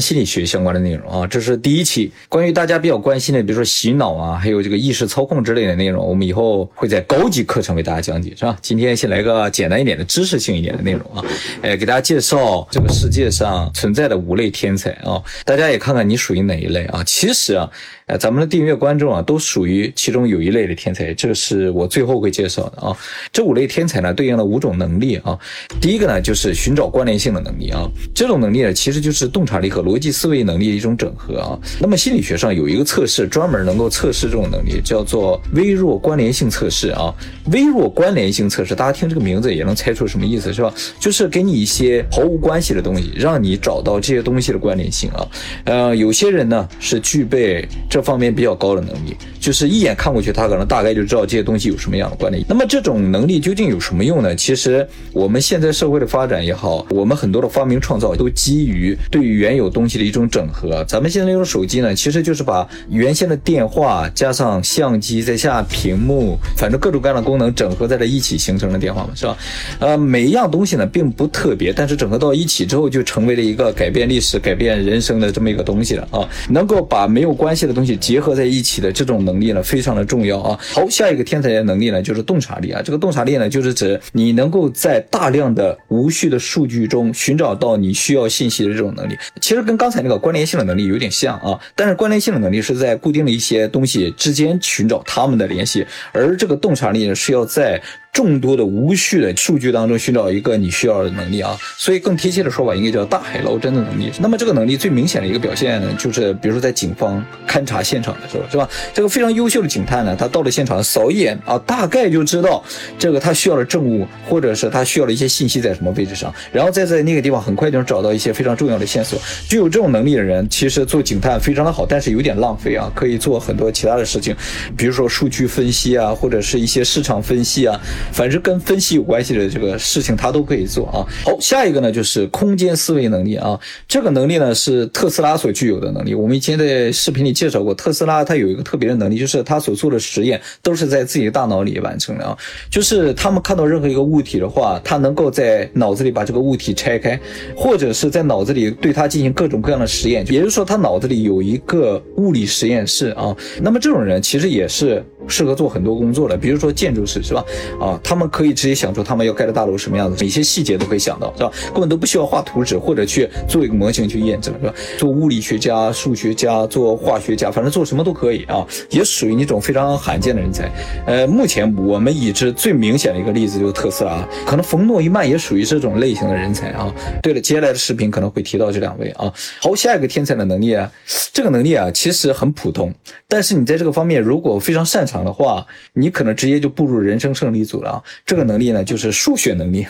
心理学相关的内容啊。这是第一期关于大家比较关心的，比如说洗脑啊，还有这个意识操控之类的内容，我们以后会在高级课程为大家讲解，是吧？今天先来个简单一点的知识性一点的内容啊，哎，给大家介绍这个世界上存在的五类天才啊，大家也看看你属于哪一类啊。其实啊。呃，咱们的订阅观众啊，都属于其中有一类的天才，这是我最后会介绍的啊。这五类天才呢，对应了五种能力啊。第一个呢，就是寻找关联性的能力啊。这种能力呢，其实就是洞察力和逻辑思维能力的一种整合啊。那么心理学上有一个测试，专门能够测试这种能力，叫做微弱关联性测试啊。微弱关联性测试，大家听这个名字也能猜出什么意思，是吧？就是给你一些毫无关系的东西，让你找到这些东西的关联性啊。呃，有些人呢是具备这。这方面比较高的能力，就是一眼看过去，他可能大概就知道这些东西有什么样的关联。那么这种能力究竟有什么用呢？其实我们现在社会的发展也好，我们很多的发明创造都基于对于原有东西的一种整合。咱们现在用手机呢，其实就是把原先的电话加上相机再下屏幕，反正各种各样的功能整合在了一起形成了电话嘛，是吧？呃，每一样东西呢并不特别，但是整合到一起之后，就成为了一个改变历史、改变人生的这么一个东西了啊！能够把没有关系的东西。结合在一起的这种能力呢，非常的重要啊。好，下一个天才的能力呢，就是洞察力啊。这个洞察力呢，就是指你能够在大量的无序的数据中寻找到你需要信息的这种能力。其实跟刚才那个关联性的能力有点像啊，但是关联性的能力是在固定的一些东西之间寻找它们的联系，而这个洞察力呢，是要在。众多的无序的数据当中寻找一个你需要的能力啊，所以更贴切的说法应该叫大海捞针的能力。那么这个能力最明显的一个表现呢，就是比如说在警方勘察现场的时候，是吧？这个非常优秀的警探呢，他到了现场扫一眼啊，大概就知道这个他需要的证物或者是他需要的一些信息在什么位置上，然后再在那个地方很快就能找到一些非常重要的线索。具有这种能力的人，其实做警探非常的好，但是有点浪费啊，可以做很多其他的事情，比如说数据分析啊，或者是一些市场分析啊。凡是跟分析有关系的这个事情，他都可以做啊。好，下一个呢就是空间思维能力啊。这个能力呢是特斯拉所具有的能力。我们以前在视频里介绍过，特斯拉它有一个特别的能力，就是它所做的实验都是在自己的大脑里完成的啊。就是他们看到任何一个物体的话，他能够在脑子里把这个物体拆开，或者是在脑子里对它进行各种各样的实验。也就是说，他脑子里有一个物理实验室啊。那么这种人其实也是适合做很多工作的，比如说建筑师是吧？啊。啊他们可以直接想出他们要盖的大楼什么样子，哪些细节都可以想到，是吧？根本都不需要画图纸或者去做一个模型去验证，是吧？做物理学家、数学家、做化学家，反正做什么都可以啊，也属于那种非常罕见的人才。呃，目前我们已知最明显的一个例子就是特斯拉，可能冯诺依曼也属于这种类型的人才啊。对了，接下来的视频可能会提到这两位啊。好，下一个天才的能力啊，这个能力啊其实很普通，但是你在这个方面如果非常擅长的话，你可能直接就步入人生胜利组这个能力呢，就是数学能力。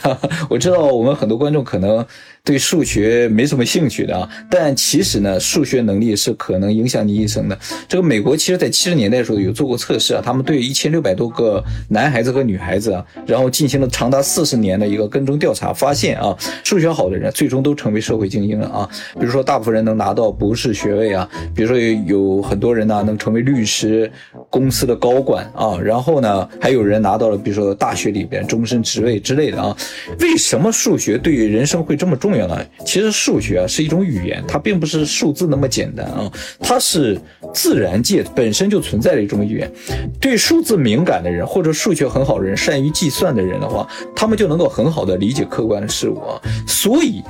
我知道我们很多观众可能。对数学没什么兴趣的啊，但其实呢，数学能力是可能影响你一生的。这个美国其实在七十年代的时候有做过测试啊，他们对一千六百多个男孩子和女孩子啊，然后进行了长达四十年的一个跟踪调查，发现啊，数学好的人最终都成为社会精英了啊。比如说，大部分人能拿到博士学位啊，比如说有很多人呢能成为律师、公司的高管啊，然后呢还有人拿到了比如说大学里边终身职位之类的啊。为什么数学对于人生会这么重要？其实数学啊是一种语言，它并不是数字那么简单啊，它是自然界本身就存在的一种语言。对数字敏感的人或者数学很好的人，善于计算的人的话，他们就能够很好的理解客观的事物啊。所以，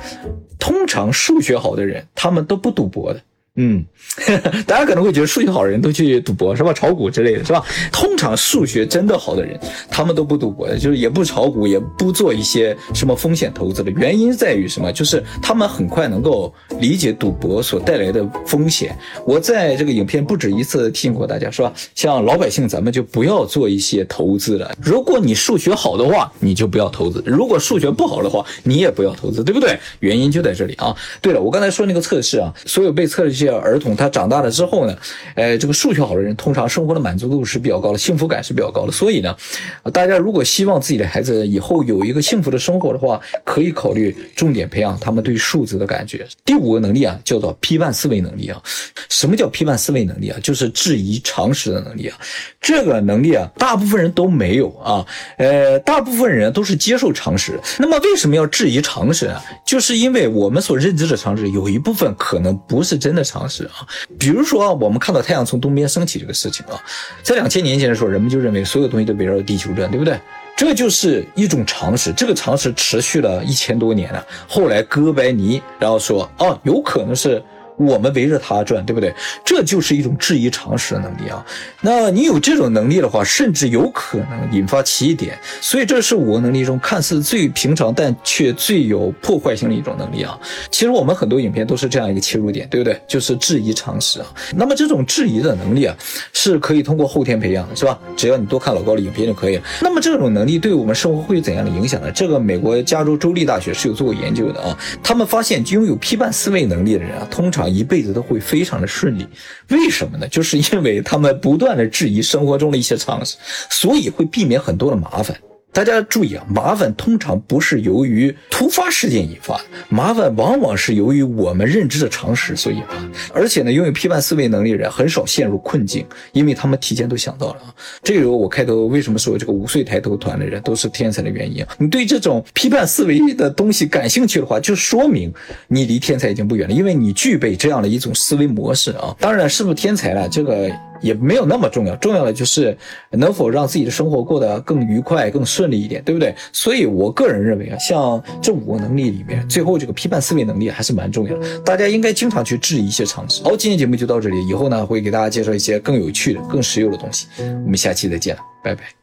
通常数学好的人，他们都不赌博的。嗯，大家可能会觉得数学好的人都去赌博是吧？炒股之类的是吧？通常数学真的好的人，他们都不赌博的，就是也不炒股，也不做一些什么风险投资的。原因在于什么？就是他们很快能够理解赌博所带来的风险。我在这个影片不止一次提醒过大家，是吧？像老百姓，咱们就不要做一些投资了。如果你数学好的话，你就不要投资；如果数学不好的话，你也不要投资，对不对？原因就在这里啊。对了，我刚才说那个测试啊，所有被测试些。儿童他长大了之后呢，呃，这个数学好的人通常生活的满足度是比较高的，幸福感是比较高的。所以呢，大家如果希望自己的孩子以后有一个幸福的生活的话，可以考虑重点培养他们对数字的感觉。第五个能力啊，叫做批判思维能力啊。什么叫批判思维能力啊？就是质疑常识的能力啊。这个能力啊，大部分人都没有啊。呃，大部分人都是接受常识。那么为什么要质疑常识啊？就是因为我们所认知的常识有一部分可能不是真的常常识啊。比如说啊，我们看到太阳从东边升起这个事情啊，在两千年前的时候，人们就认为所有东西都围绕着地球转，对不对？这就是一种常识，这个常识持续了一千多年了。后来哥白尼然后说，哦，有可能是。我们围着它转，对不对？这就是一种质疑常识的能力啊。那你有这种能力的话，甚至有可能引发奇异点。所以这是五个能力中看似最平常，但却最有破坏性的一种能力啊。其实我们很多影片都是这样一个切入点，对不对？就是质疑常识啊。那么这种质疑的能力啊，是可以通过后天培养的，是吧？只要你多看老高的影片就可以了。那么这种能力对我们生活会有怎样的影响呢？这个美国加州州立大学是有做过研究的啊。他们发现拥有批判思维能力的人啊，通常一辈子都会非常的顺利，为什么呢？就是因为他们不断的质疑生活中的一些常识，所以会避免很多的麻烦。大家注意啊，麻烦通常不是由于突发事件引发，麻烦往往是由于我们认知的常识所引发。而且呢，拥有批判思维能力的人很少陷入困境，因为他们提前都想到了啊。这个我开头为什么说这个五岁抬头团的人都是天才的原因？你对这种批判思维的东西感兴趣的话，就说明你离天才已经不远了，因为你具备这样的一种思维模式啊。当然，是不是天才了，这个。也没有那么重要，重要的就是能否让自己的生活过得更愉快、更顺利一点，对不对？所以我个人认为啊，像这五个能力里面，最后这个批判思维能力还是蛮重要的，大家应该经常去质疑一些常识。好，今天节目就到这里，以后呢会给大家介绍一些更有趣的、更实用的东西，我们下期再见，拜拜。